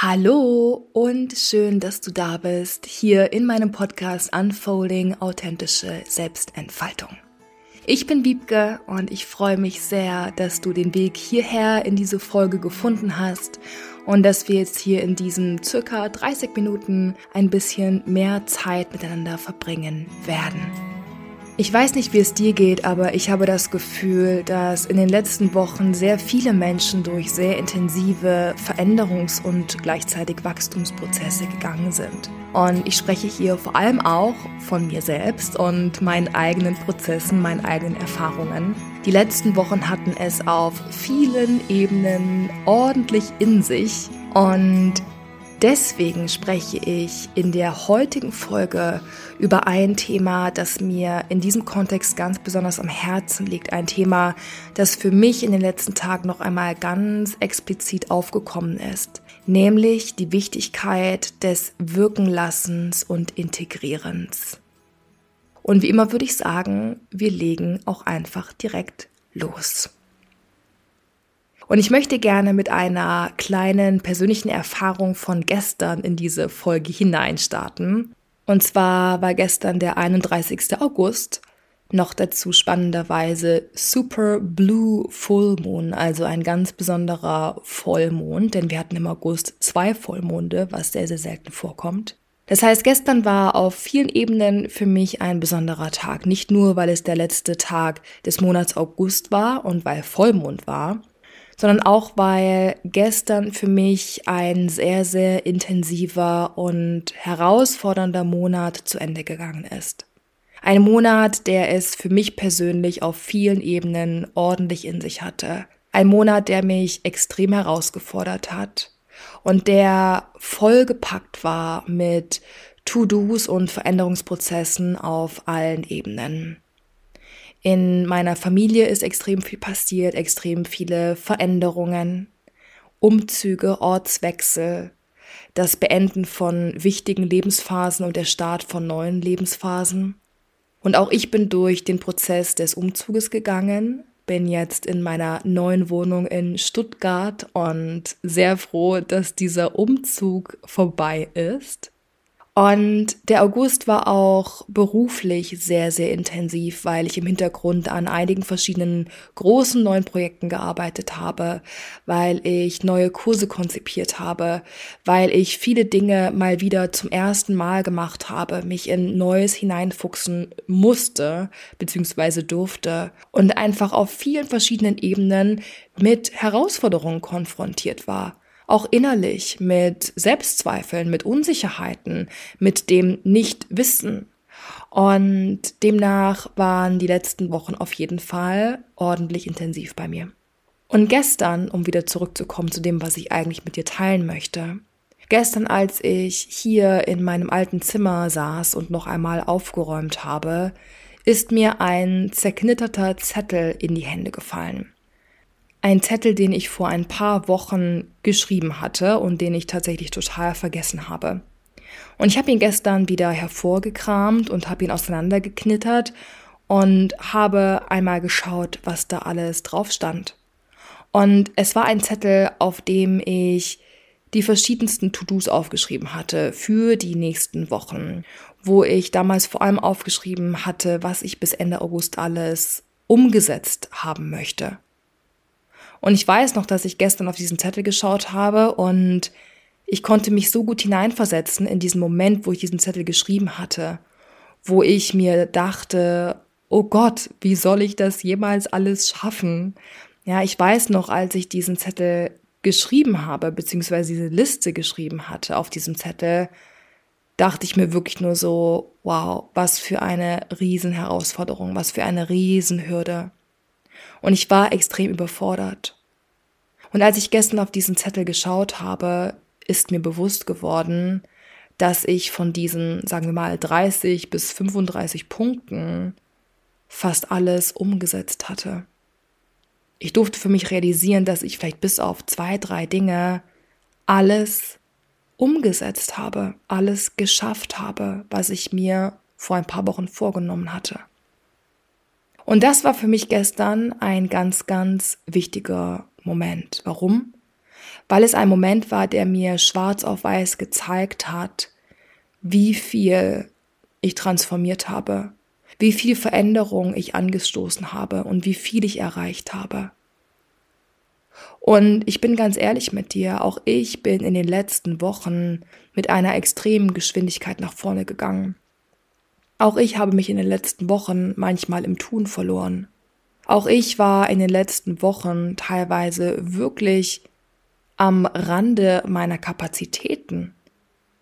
Hallo und schön, dass du da bist, hier in meinem Podcast Unfolding authentische Selbstentfaltung. Ich bin Wiebke und ich freue mich sehr, dass du den Weg hierher in diese Folge gefunden hast und dass wir jetzt hier in diesen circa 30 Minuten ein bisschen mehr Zeit miteinander verbringen werden. Ich weiß nicht, wie es dir geht, aber ich habe das Gefühl, dass in den letzten Wochen sehr viele Menschen durch sehr intensive Veränderungs- und gleichzeitig Wachstumsprozesse gegangen sind. Und ich spreche hier vor allem auch von mir selbst und meinen eigenen Prozessen, meinen eigenen Erfahrungen. Die letzten Wochen hatten es auf vielen Ebenen ordentlich in sich und Deswegen spreche ich in der heutigen Folge über ein Thema, das mir in diesem Kontext ganz besonders am Herzen liegt. Ein Thema, das für mich in den letzten Tagen noch einmal ganz explizit aufgekommen ist. Nämlich die Wichtigkeit des Wirkenlassens und Integrierens. Und wie immer würde ich sagen, wir legen auch einfach direkt los. Und ich möchte gerne mit einer kleinen persönlichen Erfahrung von gestern in diese Folge hineinstarten. Und zwar war gestern der 31. August, noch dazu spannenderweise Super Blue Full Moon, also ein ganz besonderer Vollmond, denn wir hatten im August zwei Vollmonde, was sehr, sehr selten vorkommt. Das heißt, gestern war auf vielen Ebenen für mich ein besonderer Tag. Nicht nur, weil es der letzte Tag des Monats August war und weil Vollmond war, sondern auch, weil gestern für mich ein sehr, sehr intensiver und herausfordernder Monat zu Ende gegangen ist. Ein Monat, der es für mich persönlich auf vielen Ebenen ordentlich in sich hatte. Ein Monat, der mich extrem herausgefordert hat und der vollgepackt war mit To-Dos und Veränderungsprozessen auf allen Ebenen. In meiner Familie ist extrem viel passiert, extrem viele Veränderungen, Umzüge, Ortswechsel, das Beenden von wichtigen Lebensphasen und der Start von neuen Lebensphasen. Und auch ich bin durch den Prozess des Umzuges gegangen, bin jetzt in meiner neuen Wohnung in Stuttgart und sehr froh, dass dieser Umzug vorbei ist. Und der August war auch beruflich sehr, sehr intensiv, weil ich im Hintergrund an einigen verschiedenen großen neuen Projekten gearbeitet habe, weil ich neue Kurse konzipiert habe, weil ich viele Dinge mal wieder zum ersten Mal gemacht habe, mich in Neues hineinfuchsen musste, beziehungsweise durfte und einfach auf vielen verschiedenen Ebenen mit Herausforderungen konfrontiert war auch innerlich mit Selbstzweifeln, mit Unsicherheiten, mit dem Nichtwissen. Und demnach waren die letzten Wochen auf jeden Fall ordentlich intensiv bei mir. Und gestern, um wieder zurückzukommen zu dem, was ich eigentlich mit dir teilen möchte, gestern, als ich hier in meinem alten Zimmer saß und noch einmal aufgeräumt habe, ist mir ein zerknitterter Zettel in die Hände gefallen. Ein Zettel, den ich vor ein paar Wochen geschrieben hatte und den ich tatsächlich total vergessen habe. Und ich habe ihn gestern wieder hervorgekramt und habe ihn auseinandergeknittert und habe einmal geschaut, was da alles drauf stand. Und es war ein Zettel, auf dem ich die verschiedensten To-Dos aufgeschrieben hatte für die nächsten Wochen, wo ich damals vor allem aufgeschrieben hatte, was ich bis Ende August alles umgesetzt haben möchte. Und ich weiß noch, dass ich gestern auf diesen Zettel geschaut habe und ich konnte mich so gut hineinversetzen in diesen Moment, wo ich diesen Zettel geschrieben hatte, wo ich mir dachte, oh Gott, wie soll ich das jemals alles schaffen? Ja, ich weiß noch, als ich diesen Zettel geschrieben habe, beziehungsweise diese Liste geschrieben hatte auf diesem Zettel, dachte ich mir wirklich nur so, wow, was für eine Riesenherausforderung, was für eine Riesenhürde. Und ich war extrem überfordert. Und als ich gestern auf diesen Zettel geschaut habe, ist mir bewusst geworden, dass ich von diesen, sagen wir mal, 30 bis 35 Punkten fast alles umgesetzt hatte. Ich durfte für mich realisieren, dass ich vielleicht bis auf zwei, drei Dinge alles umgesetzt habe, alles geschafft habe, was ich mir vor ein paar Wochen vorgenommen hatte. Und das war für mich gestern ein ganz, ganz wichtiger Moment. Warum? weil es ein Moment war, der mir schwarz auf weiß gezeigt hat, wie viel ich transformiert habe, wie viel Veränderung ich angestoßen habe und wie viel ich erreicht habe. Und ich bin ganz ehrlich mit dir, auch ich bin in den letzten Wochen mit einer extremen Geschwindigkeit nach vorne gegangen. Auch ich habe mich in den letzten Wochen manchmal im Tun verloren. Auch ich war in den letzten Wochen teilweise wirklich am Rande meiner Kapazitäten.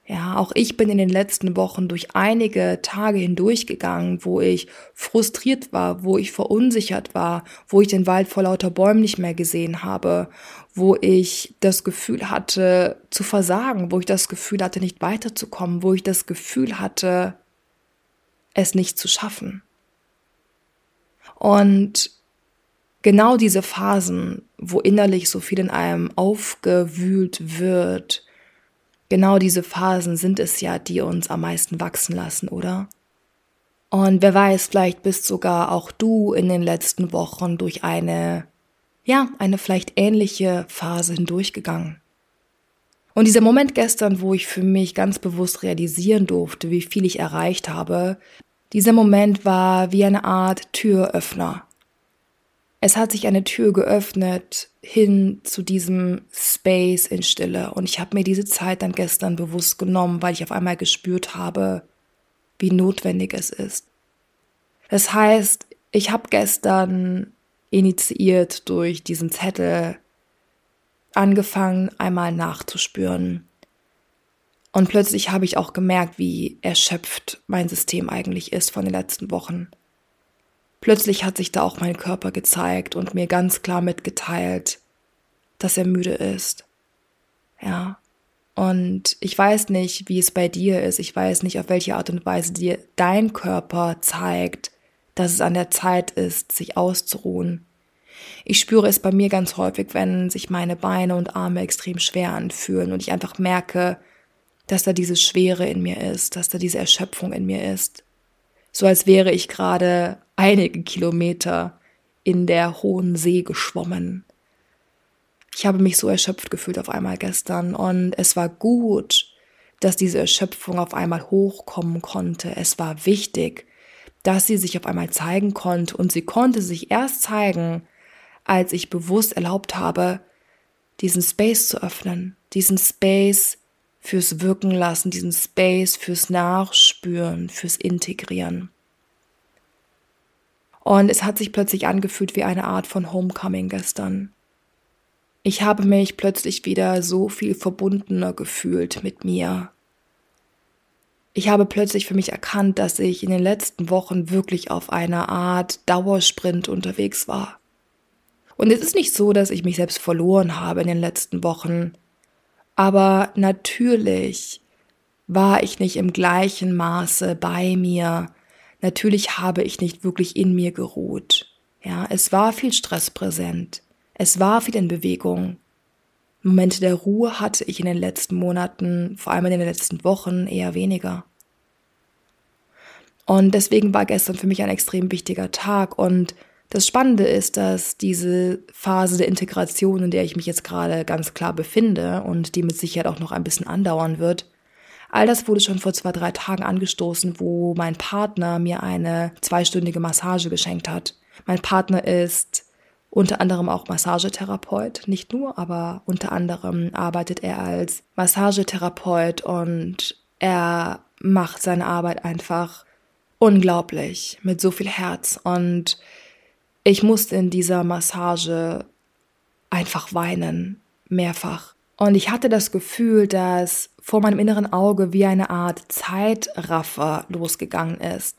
Ja, auch ich bin in den letzten Wochen durch einige Tage hindurchgegangen, wo ich frustriert war, wo ich verunsichert war, wo ich den Wald vor lauter Bäumen nicht mehr gesehen habe, wo ich das Gefühl hatte zu versagen, wo ich das Gefühl hatte nicht weiterzukommen, wo ich das Gefühl hatte, es nicht zu schaffen. Und genau diese Phasen, wo innerlich so viel in einem aufgewühlt wird, genau diese Phasen sind es ja, die uns am meisten wachsen lassen, oder? Und wer weiß, vielleicht bist sogar auch du in den letzten Wochen durch eine, ja, eine vielleicht ähnliche Phase hindurchgegangen. Und dieser Moment gestern, wo ich für mich ganz bewusst realisieren durfte, wie viel ich erreicht habe, dieser Moment war wie eine Art Türöffner. Es hat sich eine Tür geöffnet hin zu diesem Space in Stille. Und ich habe mir diese Zeit dann gestern bewusst genommen, weil ich auf einmal gespürt habe, wie notwendig es ist. Das heißt, ich habe gestern initiiert durch diesen Zettel angefangen, einmal nachzuspüren. Und plötzlich habe ich auch gemerkt, wie erschöpft mein System eigentlich ist von den letzten Wochen. Plötzlich hat sich da auch mein Körper gezeigt und mir ganz klar mitgeteilt, dass er müde ist. Ja. Und ich weiß nicht, wie es bei dir ist. Ich weiß nicht, auf welche Art und Weise dir dein Körper zeigt, dass es an der Zeit ist, sich auszuruhen. Ich spüre es bei mir ganz häufig, wenn sich meine Beine und Arme extrem schwer anfühlen und ich einfach merke, dass da diese Schwere in mir ist, dass da diese Erschöpfung in mir ist so als wäre ich gerade einige Kilometer in der hohen See geschwommen. Ich habe mich so erschöpft gefühlt auf einmal gestern und es war gut, dass diese Erschöpfung auf einmal hochkommen konnte. Es war wichtig, dass sie sich auf einmal zeigen konnte und sie konnte sich erst zeigen, als ich bewusst erlaubt habe, diesen Space zu öffnen, diesen Space fürs Wirken lassen, diesen Space fürs Nachspüren, fürs Integrieren. Und es hat sich plötzlich angefühlt wie eine Art von Homecoming gestern. Ich habe mich plötzlich wieder so viel verbundener gefühlt mit mir. Ich habe plötzlich für mich erkannt, dass ich in den letzten Wochen wirklich auf einer Art Dauersprint unterwegs war. Und es ist nicht so, dass ich mich selbst verloren habe in den letzten Wochen. Aber natürlich war ich nicht im gleichen Maße bei mir. Natürlich habe ich nicht wirklich in mir geruht. Ja, es war viel Stress präsent. Es war viel in Bewegung. Momente der Ruhe hatte ich in den letzten Monaten, vor allem in den letzten Wochen, eher weniger. Und deswegen war gestern für mich ein extrem wichtiger Tag und das Spannende ist, dass diese Phase der Integration, in der ich mich jetzt gerade ganz klar befinde und die mit Sicherheit auch noch ein bisschen andauern wird, all das wurde schon vor zwei, drei Tagen angestoßen, wo mein Partner mir eine zweistündige Massage geschenkt hat. Mein Partner ist unter anderem auch Massagetherapeut, nicht nur, aber unter anderem arbeitet er als Massagetherapeut und er macht seine Arbeit einfach unglaublich mit so viel Herz und ich musste in dieser Massage einfach weinen, mehrfach. Und ich hatte das Gefühl, dass vor meinem inneren Auge wie eine Art Zeitraffer losgegangen ist.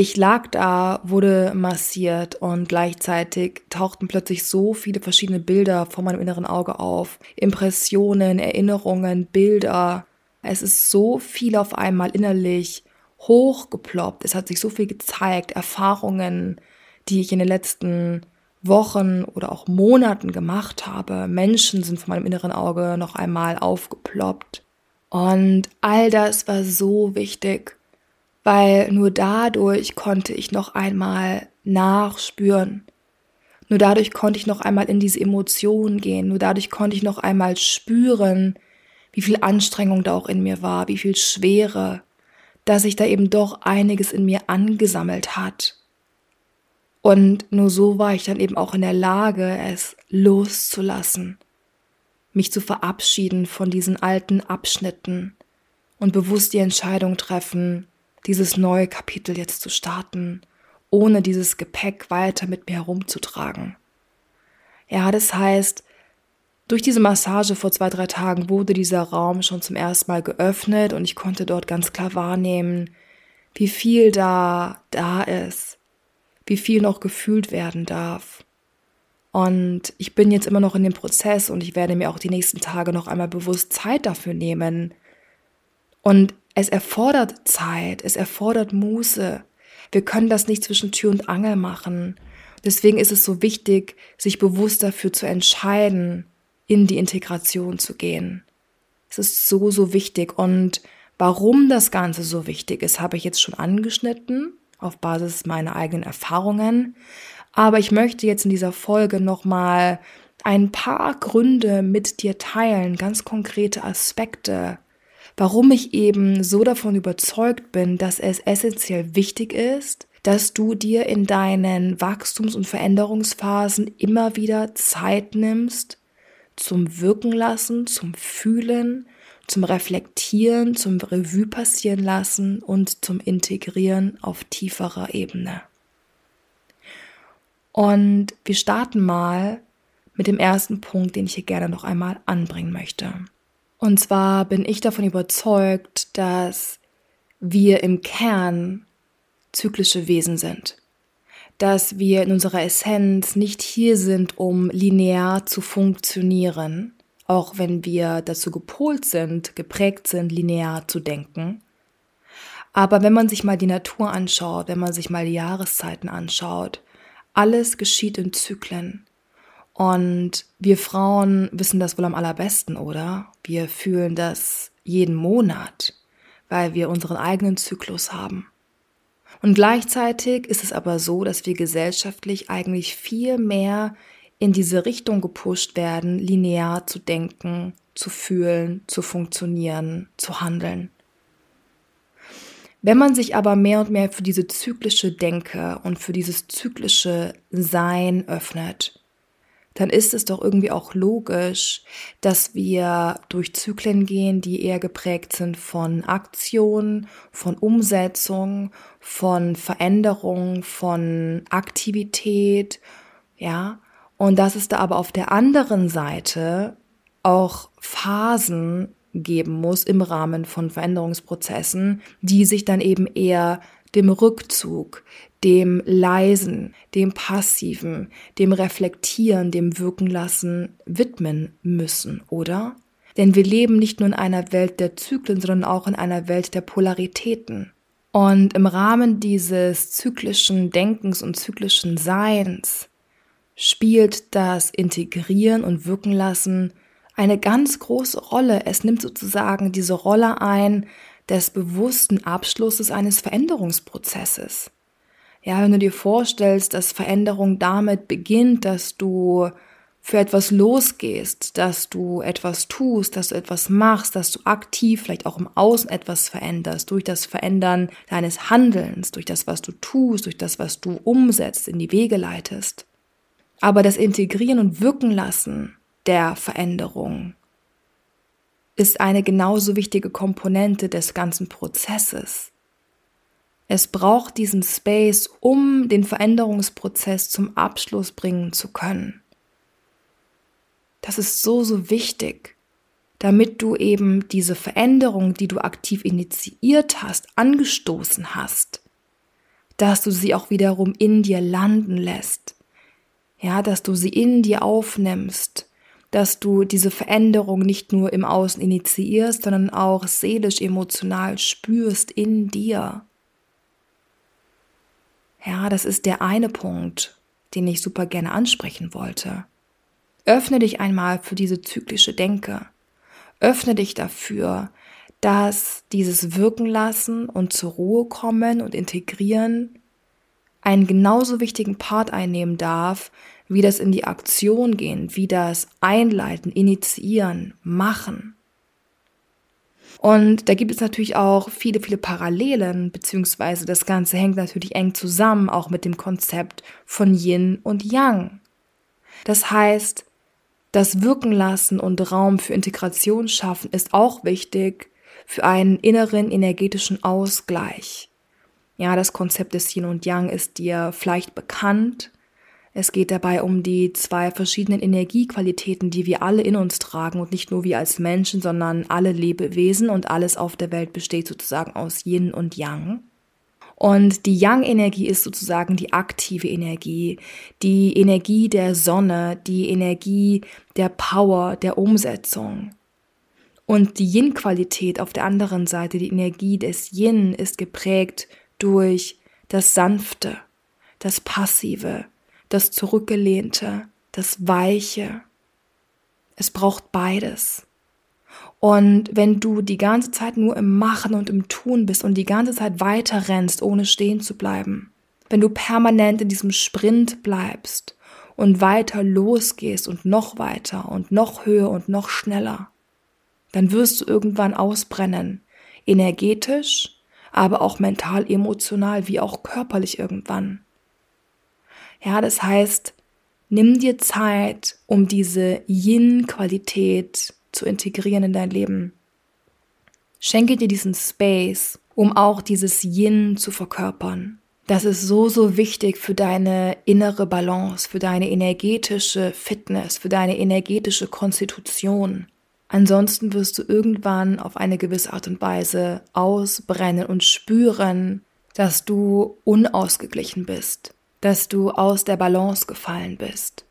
Ich lag da, wurde massiert und gleichzeitig tauchten plötzlich so viele verschiedene Bilder vor meinem inneren Auge auf. Impressionen, Erinnerungen, Bilder. Es ist so viel auf einmal innerlich hochgeploppt. Es hat sich so viel gezeigt, Erfahrungen, die ich in den letzten Wochen oder auch Monaten gemacht habe. Menschen sind von meinem inneren Auge noch einmal aufgeploppt. Und all das war so wichtig, weil nur dadurch konnte ich noch einmal nachspüren. Nur dadurch konnte ich noch einmal in diese Emotionen gehen. Nur dadurch konnte ich noch einmal spüren, wie viel Anstrengung da auch in mir war, wie viel Schwere, dass sich da eben doch einiges in mir angesammelt hat. Und nur so war ich dann eben auch in der Lage, es loszulassen, mich zu verabschieden von diesen alten Abschnitten und bewusst die Entscheidung treffen, dieses neue Kapitel jetzt zu starten, ohne dieses Gepäck weiter mit mir herumzutragen. Ja, das heißt, durch diese Massage vor zwei, drei Tagen wurde dieser Raum schon zum ersten Mal geöffnet und ich konnte dort ganz klar wahrnehmen, wie viel da da ist, wie viel noch gefühlt werden darf. Und ich bin jetzt immer noch in dem Prozess und ich werde mir auch die nächsten Tage noch einmal bewusst Zeit dafür nehmen. Und es erfordert Zeit, es erfordert Muße. Wir können das nicht zwischen Tür und Angel machen. Deswegen ist es so wichtig, sich bewusst dafür zu entscheiden, in die Integration zu gehen. Es ist so, so wichtig. Und warum das Ganze so wichtig ist, habe ich jetzt schon angeschnitten auf Basis meiner eigenen Erfahrungen. Aber ich möchte jetzt in dieser Folge nochmal ein paar Gründe mit dir teilen, ganz konkrete Aspekte, warum ich eben so davon überzeugt bin, dass es essentiell wichtig ist, dass du dir in deinen Wachstums- und Veränderungsphasen immer wieder Zeit nimmst zum Wirken lassen, zum Fühlen, zum Reflektieren, zum Revue passieren lassen und zum Integrieren auf tieferer Ebene. Und wir starten mal mit dem ersten Punkt, den ich hier gerne noch einmal anbringen möchte. Und zwar bin ich davon überzeugt, dass wir im Kern zyklische Wesen sind. Dass wir in unserer Essenz nicht hier sind, um linear zu funktionieren, auch wenn wir dazu gepolt sind, geprägt sind, linear zu denken. Aber wenn man sich mal die Natur anschaut, wenn man sich mal die Jahreszeiten anschaut, alles geschieht in Zyklen. Und wir Frauen wissen das wohl am allerbesten, oder? Wir fühlen das jeden Monat, weil wir unseren eigenen Zyklus haben. Und gleichzeitig ist es aber so, dass wir gesellschaftlich eigentlich viel mehr in diese Richtung gepusht werden, linear zu denken, zu fühlen, zu funktionieren, zu handeln. Wenn man sich aber mehr und mehr für diese zyklische Denke und für dieses zyklische Sein öffnet, dann ist es doch irgendwie auch logisch, dass wir durch Zyklen gehen, die eher geprägt sind von Aktion, von Umsetzung, von Veränderung, von Aktivität, ja, und dass es da aber auf der anderen Seite auch Phasen geben muss im Rahmen von Veränderungsprozessen, die sich dann eben eher dem Rückzug, dem Leisen, dem Passiven, dem Reflektieren, dem Wirken lassen widmen müssen, oder? Denn wir leben nicht nur in einer Welt der Zyklen, sondern auch in einer Welt der Polaritäten. Und im Rahmen dieses zyklischen Denkens und zyklischen Seins spielt das Integrieren und Wirken lassen eine ganz große Rolle. Es nimmt sozusagen diese Rolle ein des bewussten Abschlusses eines Veränderungsprozesses. Ja, wenn du dir vorstellst, dass Veränderung damit beginnt, dass du für etwas losgehst, dass du etwas tust, dass du etwas machst, dass du aktiv vielleicht auch im Außen etwas veränderst, durch das Verändern deines Handelns, durch das, was du tust, durch das, was du umsetzt, in die Wege leitest. Aber das Integrieren und Wirken lassen der Veränderung ist eine genauso wichtige Komponente des ganzen Prozesses. Es braucht diesen Space, um den Veränderungsprozess zum Abschluss bringen zu können. Das ist so, so wichtig, damit du eben diese Veränderung, die du aktiv initiiert hast, angestoßen hast, dass du sie auch wiederum in dir landen lässt, ja, dass du sie in dir aufnimmst, dass du diese Veränderung nicht nur im Außen initiierst, sondern auch seelisch, emotional spürst in dir. Ja, das ist der eine Punkt, den ich super gerne ansprechen wollte. Öffne dich einmal für diese zyklische Denke. Öffne dich dafür, dass dieses Wirken lassen und zur Ruhe kommen und integrieren einen genauso wichtigen Part einnehmen darf, wie das in die Aktion gehen, wie das Einleiten, Initiieren, Machen. Und da gibt es natürlich auch viele, viele Parallelen, beziehungsweise das Ganze hängt natürlich eng zusammen, auch mit dem Konzept von Yin und Yang. Das heißt, das Wirken lassen und Raum für Integration schaffen ist auch wichtig für einen inneren energetischen Ausgleich. Ja, das Konzept des Yin und Yang ist dir vielleicht bekannt. Es geht dabei um die zwei verschiedenen Energiequalitäten, die wir alle in uns tragen und nicht nur wir als Menschen, sondern alle Lebewesen und alles auf der Welt besteht sozusagen aus Yin und Yang. Und die Yang-Energie ist sozusagen die aktive Energie, die Energie der Sonne, die Energie der Power, der Umsetzung. Und die Yin-Qualität auf der anderen Seite, die Energie des Yin, ist geprägt durch das Sanfte, das Passive, das Zurückgelehnte, das Weiche. Es braucht beides. Und wenn du die ganze Zeit nur im Machen und im Tun bist und die ganze Zeit weiter rennst, ohne stehen zu bleiben, wenn du permanent in diesem Sprint bleibst und weiter losgehst und noch weiter und noch höher und noch schneller, dann wirst du irgendwann ausbrennen, energetisch, aber auch mental, emotional, wie auch körperlich irgendwann. Ja, das heißt, nimm dir Zeit, um diese Yin-Qualität zu integrieren in dein Leben. Schenke dir diesen Space, um auch dieses Yin zu verkörpern. Das ist so, so wichtig für deine innere Balance, für deine energetische Fitness, für deine energetische Konstitution. Ansonsten wirst du irgendwann auf eine gewisse Art und Weise ausbrennen und spüren, dass du unausgeglichen bist, dass du aus der Balance gefallen bist.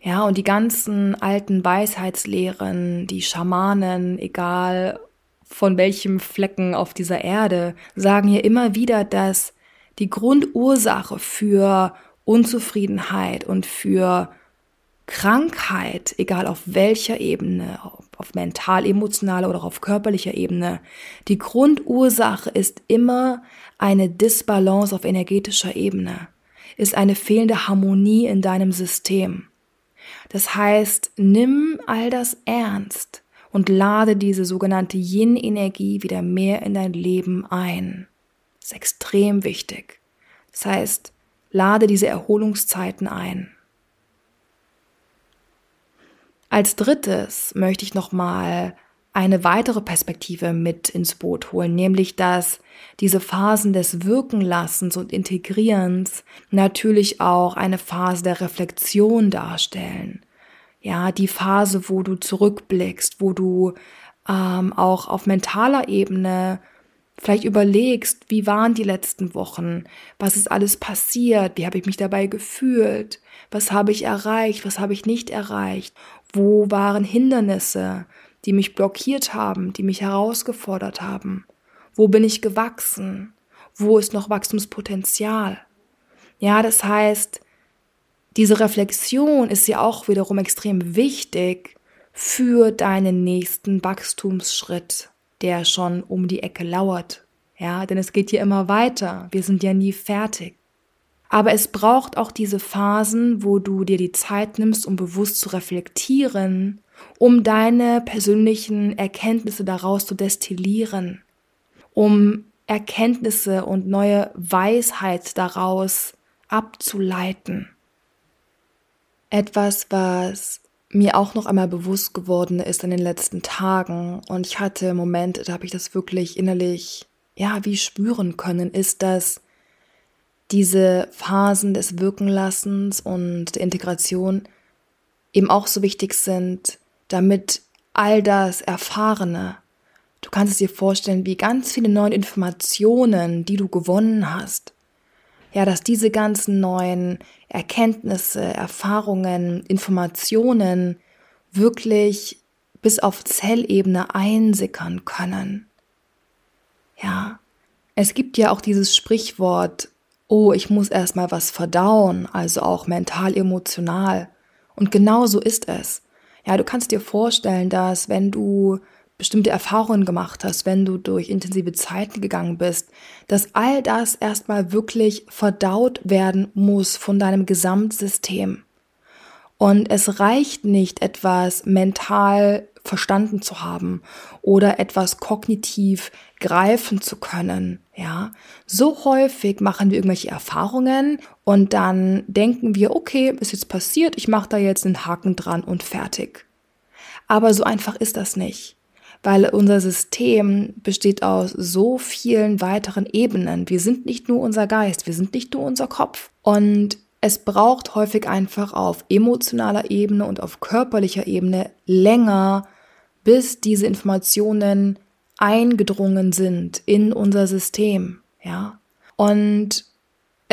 Ja, und die ganzen alten Weisheitslehren, die Schamanen, egal von welchem Flecken auf dieser Erde, sagen ja immer wieder, dass die Grundursache für Unzufriedenheit und für Krankheit, egal auf welcher Ebene, auf mental, emotionaler oder auf körperlicher Ebene, die Grundursache ist immer eine Disbalance auf energetischer Ebene, ist eine fehlende Harmonie in deinem System. Das heißt, nimm all das ernst und lade diese sogenannte Yin-Energie wieder mehr in dein Leben ein. Das ist extrem wichtig. Das heißt, lade diese Erholungszeiten ein. Als drittes möchte ich nochmal eine weitere Perspektive mit ins Boot holen, nämlich dass diese Phasen des Wirkenlassens und Integrierens natürlich auch eine Phase der Reflexion darstellen. Ja, die Phase, wo du zurückblickst, wo du ähm, auch auf mentaler Ebene vielleicht überlegst, wie waren die letzten Wochen, was ist alles passiert, wie habe ich mich dabei gefühlt, was habe ich erreicht, was habe ich nicht erreicht wo waren Hindernisse, die mich blockiert haben, die mich herausgefordert haben? Wo bin ich gewachsen? Wo ist noch Wachstumspotenzial? Ja, das heißt, diese Reflexion ist ja auch wiederum extrem wichtig für deinen nächsten Wachstumsschritt, der schon um die Ecke lauert. Ja, denn es geht ja immer weiter. Wir sind ja nie fertig. Aber es braucht auch diese Phasen, wo du dir die Zeit nimmst, um bewusst zu reflektieren, um deine persönlichen Erkenntnisse daraus zu destillieren, um Erkenntnisse und neue Weisheit daraus abzuleiten. Etwas, was mir auch noch einmal bewusst geworden ist in den letzten Tagen und ich hatte Momente, da habe ich das wirklich innerlich, ja, wie spüren können, ist, dass diese Phasen des Wirkenlassens und der Integration eben auch so wichtig sind, damit all das Erfahrene, du kannst es dir vorstellen, wie ganz viele neue Informationen, die du gewonnen hast, ja, dass diese ganzen neuen Erkenntnisse, Erfahrungen, Informationen wirklich bis auf Zellebene einsickern können. Ja, es gibt ja auch dieses Sprichwort, oh, ich muss erstmal was verdauen, also auch mental, emotional. Und genau so ist es. Ja, du kannst dir vorstellen, dass wenn du bestimmte Erfahrungen gemacht hast, wenn du durch intensive Zeiten gegangen bist, dass all das erstmal wirklich verdaut werden muss von deinem Gesamtsystem. Und es reicht nicht, etwas mental verstanden zu haben oder etwas kognitiv greifen zu können. Ja, so häufig machen wir irgendwelche Erfahrungen und dann denken wir, okay, ist jetzt passiert, ich mache da jetzt einen Haken dran und fertig. Aber so einfach ist das nicht, weil unser System besteht aus so vielen weiteren Ebenen. Wir sind nicht nur unser Geist, wir sind nicht nur unser Kopf. Und es braucht häufig einfach auf emotionaler Ebene und auf körperlicher Ebene länger, bis diese Informationen eingedrungen sind in unser System, ja. Und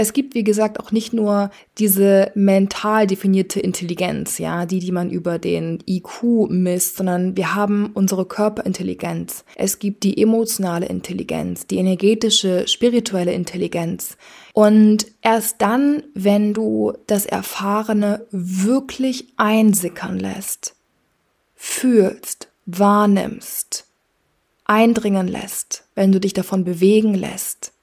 es gibt, wie gesagt, auch nicht nur diese mental definierte Intelligenz, ja, die, die man über den IQ misst, sondern wir haben unsere Körperintelligenz. Es gibt die emotionale Intelligenz, die energetische, spirituelle Intelligenz. Und erst dann, wenn du das Erfahrene wirklich einsickern lässt, fühlst, wahrnimmst, eindringen lässt, wenn du dich davon bewegen lässt,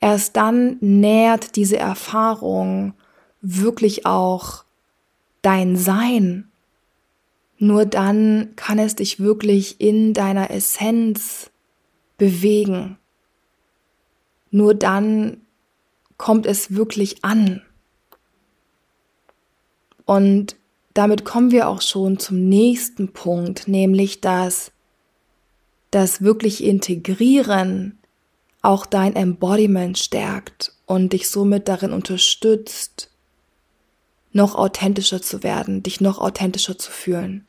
erst dann nährt diese Erfahrung wirklich auch dein Sein. Nur dann kann es dich wirklich in deiner Essenz bewegen. Nur dann kommt es wirklich an. Und damit kommen wir auch schon zum nächsten Punkt, nämlich dass das wirklich Integrieren auch dein Embodiment stärkt und dich somit darin unterstützt, noch authentischer zu werden, dich noch authentischer zu fühlen.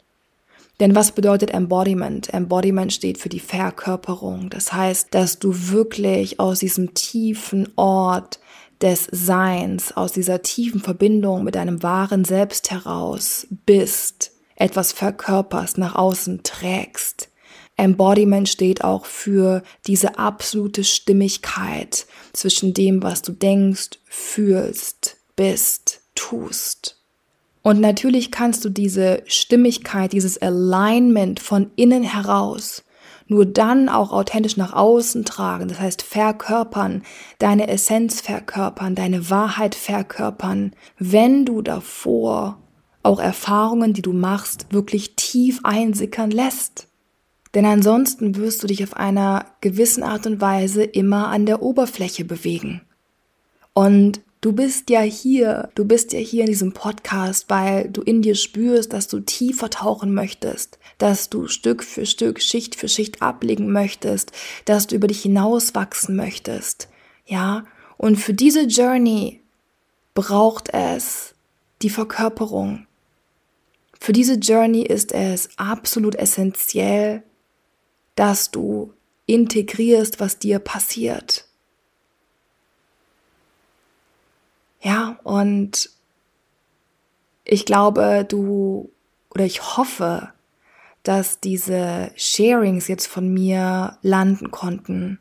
Denn was bedeutet Embodiment? Embodiment steht für die Verkörperung. Das heißt, dass du wirklich aus diesem tiefen Ort des Seins, aus dieser tiefen Verbindung mit deinem wahren Selbst heraus bist, etwas verkörperst, nach außen trägst. Embodiment steht auch für diese absolute Stimmigkeit zwischen dem, was du denkst, fühlst, bist, tust. Und natürlich kannst du diese Stimmigkeit, dieses Alignment von innen heraus nur dann auch authentisch nach außen tragen, das heißt verkörpern, deine Essenz verkörpern, deine Wahrheit verkörpern, wenn du davor auch Erfahrungen, die du machst, wirklich tief einsickern lässt. Denn ansonsten wirst du dich auf einer gewissen Art und Weise immer an der Oberfläche bewegen. Und du bist ja hier, du bist ja hier in diesem Podcast, weil du in dir spürst, dass du tiefer tauchen möchtest, dass du Stück für Stück, Schicht für Schicht ablegen möchtest, dass du über dich hinauswachsen möchtest. Ja, und für diese Journey braucht es die Verkörperung. Für diese Journey ist es absolut essentiell, dass du integrierst, was dir passiert. Ja, und ich glaube, du oder ich hoffe, dass diese Sharings jetzt von mir landen konnten.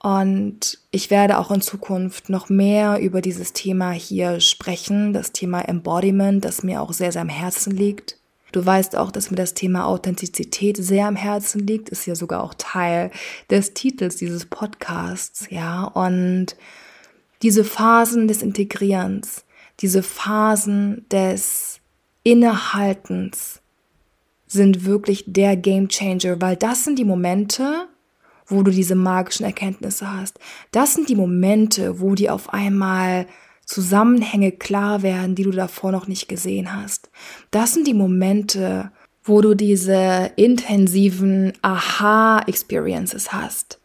Und ich werde auch in Zukunft noch mehr über dieses Thema hier sprechen, das Thema Embodiment, das mir auch sehr, sehr am Herzen liegt. Du weißt auch, dass mir das Thema Authentizität sehr am Herzen liegt, ist ja sogar auch Teil des Titels dieses Podcasts, ja. Und diese Phasen des Integrierens, diese Phasen des Innehaltens sind wirklich der Game Changer, weil das sind die Momente, wo du diese magischen Erkenntnisse hast. Das sind die Momente, wo dir auf einmal Zusammenhänge klar werden, die du davor noch nicht gesehen hast. Das sind die Momente, wo du diese intensiven Aha-Experiences hast.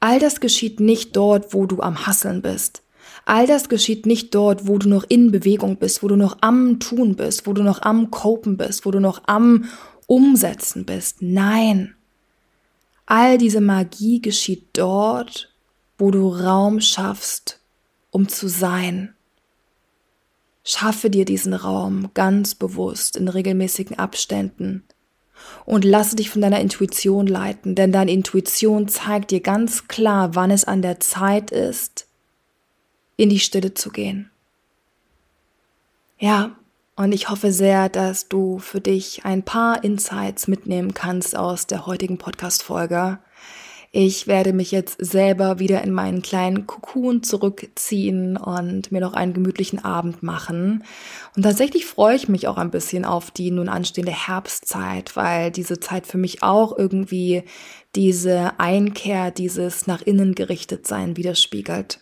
All das geschieht nicht dort, wo du am Hasseln bist. All das geschieht nicht dort, wo du noch in Bewegung bist, wo du noch am Tun bist, wo du noch am Copen bist, wo du noch am Umsetzen bist. Nein. All diese Magie geschieht dort, wo du Raum schaffst um zu sein. Schaffe dir diesen Raum ganz bewusst in regelmäßigen Abständen und lasse dich von deiner Intuition leiten, denn deine Intuition zeigt dir ganz klar, wann es an der Zeit ist, in die Stille zu gehen. Ja, und ich hoffe sehr, dass du für dich ein paar Insights mitnehmen kannst aus der heutigen Podcast-Folge. Ich werde mich jetzt selber wieder in meinen kleinen Kokon zurückziehen und mir noch einen gemütlichen Abend machen. Und tatsächlich freue ich mich auch ein bisschen auf die nun anstehende Herbstzeit, weil diese Zeit für mich auch irgendwie diese Einkehr, dieses nach innen gerichtet sein widerspiegelt.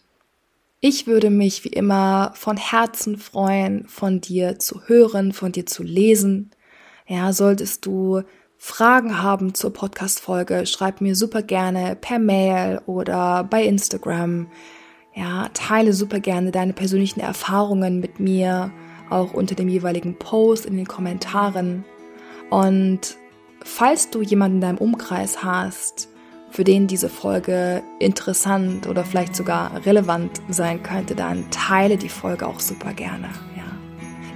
Ich würde mich wie immer von Herzen freuen, von dir zu hören, von dir zu lesen. Ja, solltest du Fragen haben zur Podcast-Folge, schreib mir super gerne per Mail oder bei Instagram. Ja, teile super gerne deine persönlichen Erfahrungen mit mir, auch unter dem jeweiligen Post in den Kommentaren. Und falls du jemanden in deinem Umkreis hast, für den diese Folge interessant oder vielleicht sogar relevant sein könnte, dann teile die Folge auch super gerne. Ja.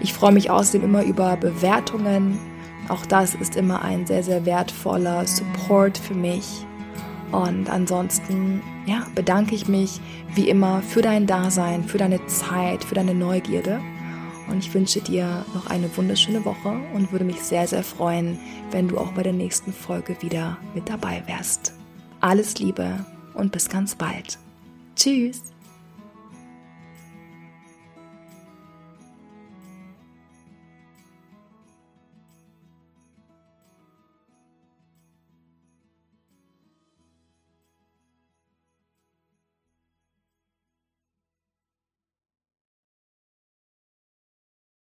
Ich freue mich außerdem immer über Bewertungen auch das ist immer ein sehr, sehr wertvoller Support für mich. Und ansonsten, ja, bedanke ich mich wie immer für dein Dasein, für deine Zeit, für deine Neugierde. Und ich wünsche dir noch eine wunderschöne Woche und würde mich sehr, sehr freuen, wenn du auch bei der nächsten Folge wieder mit dabei wärst. Alles Liebe und bis ganz bald. Tschüss.